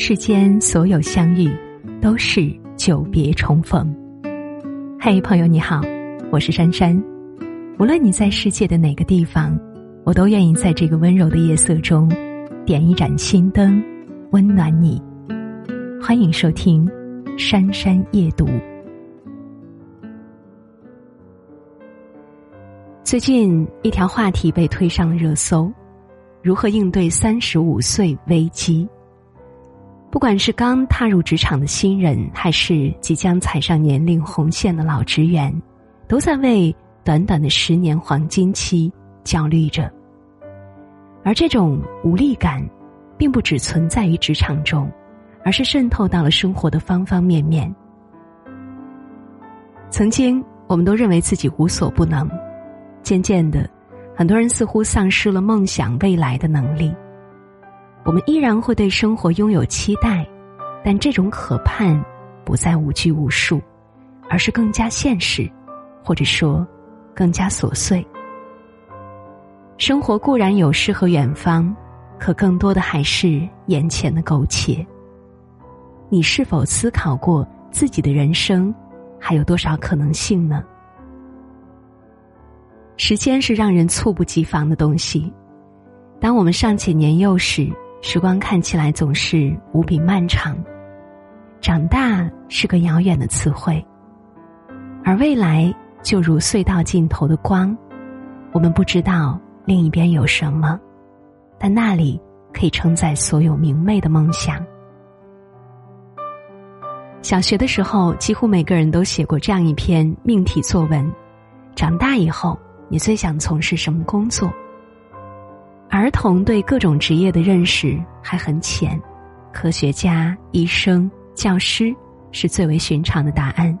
世间所有相遇，都是久别重逢。嘿，朋友你好，我是珊珊。无论你在世界的哪个地方，我都愿意在这个温柔的夜色中，点一盏心灯，温暖你。欢迎收听《珊珊夜读》。最近一条话题被推上了热搜：如何应对三十五岁危机？不管是刚踏入职场的新人，还是即将踩上年龄红线的老职员，都在为短短的十年黄金期焦虑着。而这种无力感，并不只存在于职场中，而是渗透到了生活的方方面面。曾经，我们都认为自己无所不能，渐渐的，很多人似乎丧失了梦想未来的能力。我们依然会对生活拥有期待，但这种渴盼不再无拘无束，而是更加现实，或者说更加琐碎。生活固然有诗和远方，可更多的还是眼前的苟且。你是否思考过自己的人生还有多少可能性呢？时间是让人猝不及防的东西，当我们尚且年幼时。时光看起来总是无比漫长，长大是个遥远的词汇，而未来就如隧道尽头的光，我们不知道另一边有什么，但那里可以承载所有明媚的梦想。小学的时候，几乎每个人都写过这样一篇命题作文：长大以后，你最想从事什么工作？儿童对各种职业的认识还很浅，科学家、医生、教师是最为寻常的答案。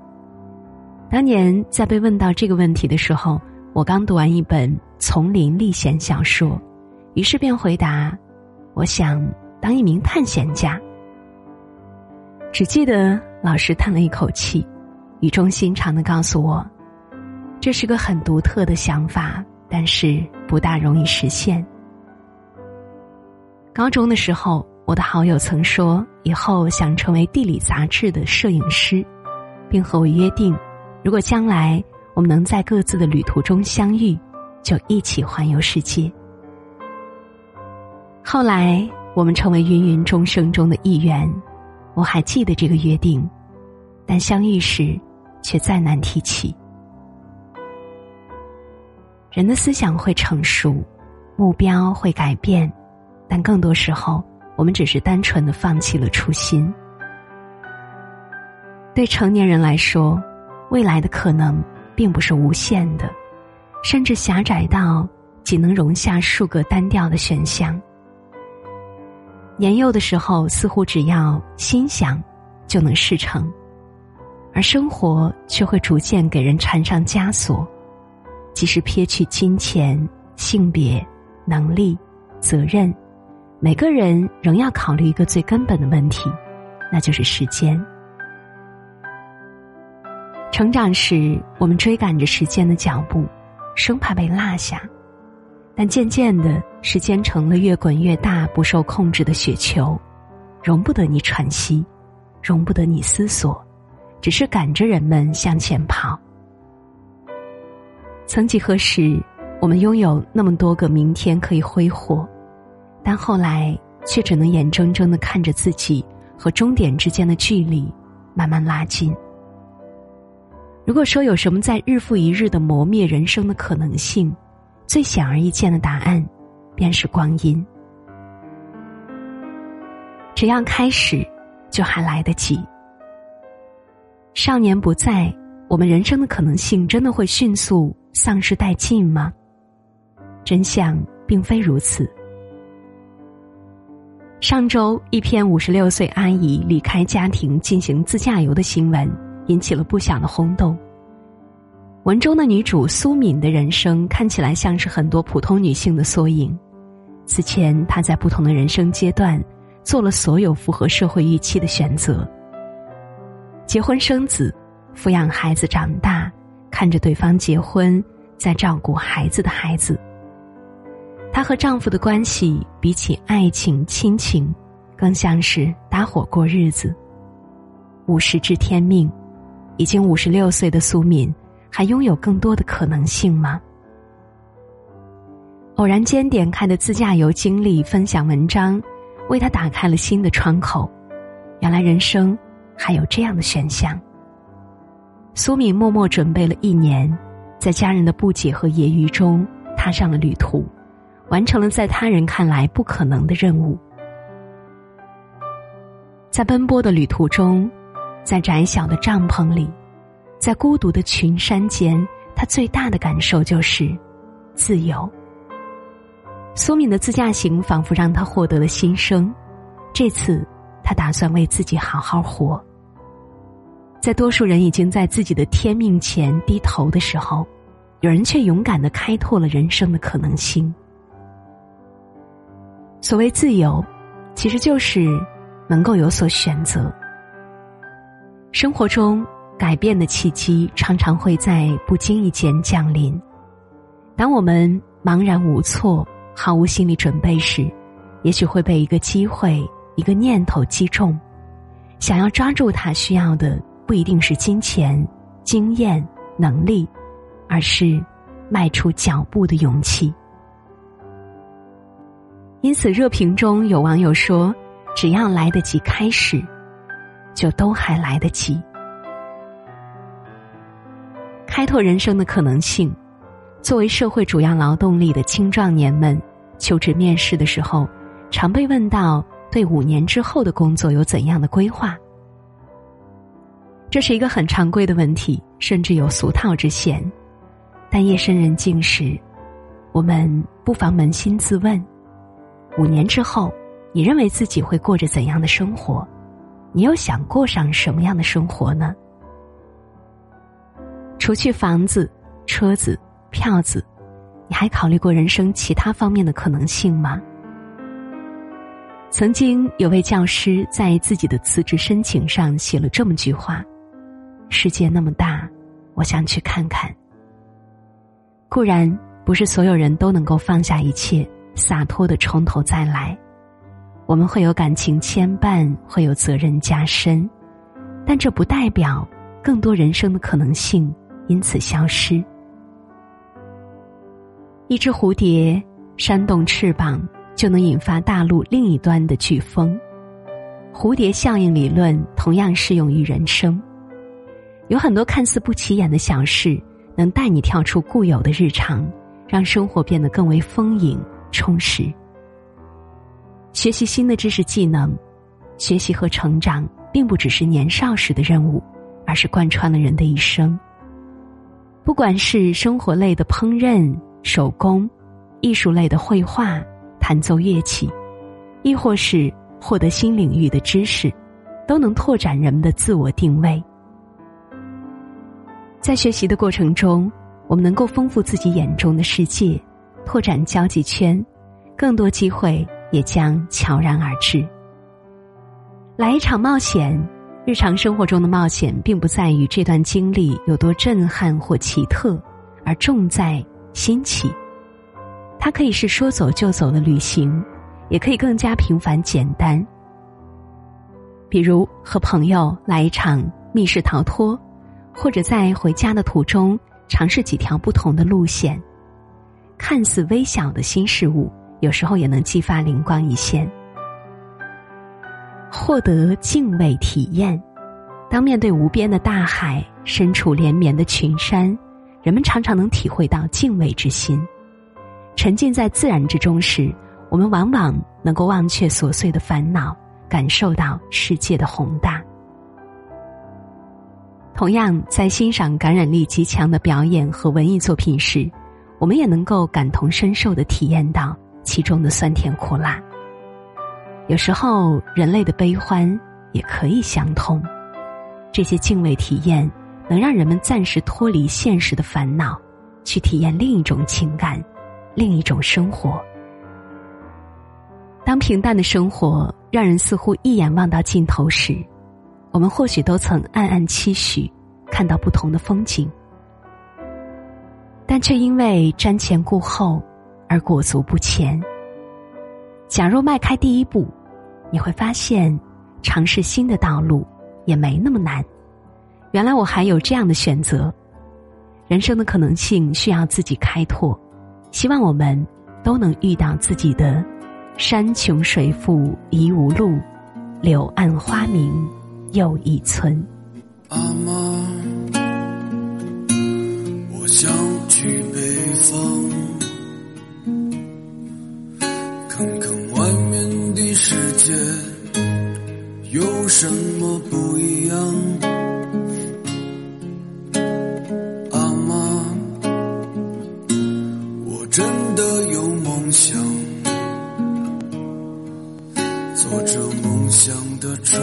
当年在被问到这个问题的时候，我刚读完一本丛林历险小说，于是便回答：“我想当一名探险家。”只记得老师叹了一口气，语重心长的告诉我：“这是个很独特的想法，但是不大容易实现。”高中的时候，我的好友曾说以后想成为地理杂志的摄影师，并和我约定，如果将来我们能在各自的旅途中相遇，就一起环游世界。后来我们成为芸芸众生中的一员，我还记得这个约定，但相遇时却再难提起。人的思想会成熟，目标会改变。但更多时候，我们只是单纯的放弃了初心。对成年人来说，未来的可能并不是无限的，甚至狭窄到仅能容下数个单调的选项。年幼的时候，似乎只要心想，就能事成，而生活却会逐渐给人缠上枷锁，即使撇去金钱、性别、能力、责任。每个人仍要考虑一个最根本的问题，那就是时间。成长时，我们追赶着时间的脚步，生怕被落下；但渐渐的，时间成了越滚越大、不受控制的雪球，容不得你喘息，容不得你思索，只是赶着人们向前跑。曾几何时，我们拥有那么多个明天可以挥霍。但后来却只能眼睁睁的看着自己和终点之间的距离慢慢拉近。如果说有什么在日复一日的磨灭人生的可能性，最显而易见的答案，便是光阴。只要开始，就还来得及。少年不在，我们人生的可能性真的会迅速丧失殆尽吗？真相并非如此。上周，一篇五十六岁阿姨离开家庭进行自驾游的新闻引起了不小的轰动。文中的女主苏敏的人生看起来像是很多普通女性的缩影。此前，她在不同的人生阶段做了所有符合社会预期的选择：结婚生子、抚养孩子长大、看着对方结婚、再照顾孩子的孩子。她和丈夫的关系比起爱情、亲情，更像是搭伙过日子。五十知天命，已经五十六岁的苏敏，还拥有更多的可能性吗？偶然间点开的自驾游经历分享文章，为他打开了新的窗口。原来人生还有这样的选项。苏敏默默准备了一年，在家人的不解和揶揄中，踏上了旅途，完成了在他人看来不可能的任务。在奔波的旅途中，在窄小的帐篷里，在孤独的群山间，他最大的感受就是自由。苏敏的自驾行仿佛让他获得了新生，这次他打算为自己好好活。在多数人已经在自己的天命前低头的时候，有人却勇敢的开拓了人生的可能性。所谓自由，其实就是能够有所选择。生活中改变的契机常常会在不经意间降临，当我们茫然无措。毫无心理准备时，也许会被一个机会、一个念头击中，想要抓住它，需要的不一定是金钱、经验、能力，而是迈出脚步的勇气。因此，热评中有网友说：“只要来得及开始，就都还来得及。”开拓人生的可能性。作为社会主要劳动力的青壮年们，求职面试的时候，常被问到对五年之后的工作有怎样的规划。这是一个很常规的问题，甚至有俗套之嫌。但夜深人静时，我们不妨扪心自问：五年之后，你认为自己会过着怎样的生活？你又想过上什么样的生活呢？除去房子、车子。票子，你还考虑过人生其他方面的可能性吗？曾经有位教师在自己的辞职申请上写了这么句话：“世界那么大，我想去看看。”固然不是所有人都能够放下一切，洒脱的从头再来，我们会有感情牵绊，会有责任加深，但这不代表更多人生的可能性因此消失。一只蝴蝶扇动翅膀，就能引发大陆另一端的飓风。蝴蝶效应理论同样适用于人生。有很多看似不起眼的小事，能带你跳出固有的日常，让生活变得更为丰盈充实。学习新的知识技能，学习和成长，并不只是年少时的任务，而是贯穿了人的一生。不管是生活类的烹饪。手工、艺术类的绘画、弹奏乐器，亦或是获得新领域的知识，都能拓展人们的自我定位。在学习的过程中，我们能够丰富自己眼中的世界，拓展交际圈，更多机会也将悄然而至。来一场冒险，日常生活中的冒险，并不在于这段经历有多震撼或奇特，而重在。新奇，它可以是说走就走的旅行，也可以更加平凡简单。比如和朋友来一场密室逃脱，或者在回家的途中尝试几条不同的路线。看似微小的新事物，有时候也能激发灵光一现。获得敬畏体验，当面对无边的大海，身处连绵的群山。人们常常能体会到敬畏之心，沉浸在自然之中时，我们往往能够忘却琐碎的烦恼，感受到世界的宏大。同样，在欣赏感染力极强的表演和文艺作品时，我们也能够感同身受的体验到其中的酸甜苦辣。有时候，人类的悲欢也可以相通，这些敬畏体验。能让人们暂时脱离现实的烦恼，去体验另一种情感，另一种生活。当平淡的生活让人似乎一眼望到尽头时，我们或许都曾暗暗期许看到不同的风景，但却因为瞻前顾后而裹足不前。假若迈开第一步，你会发现，尝试新的道路也没那么难。原来我还有这样的选择，人生的可能性需要自己开拓。希望我们都能遇到自己的山穷水复疑无路，柳暗花明又一村。阿妈，我想方，看看外面的世界有什么不一样。阿妈，我真的有梦想，坐着梦想的船，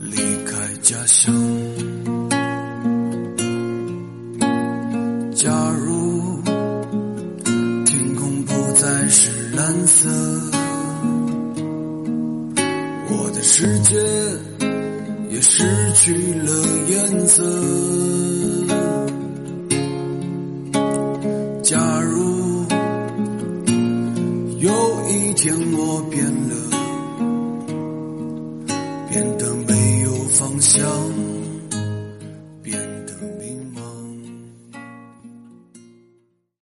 离开家乡。失去了颜色。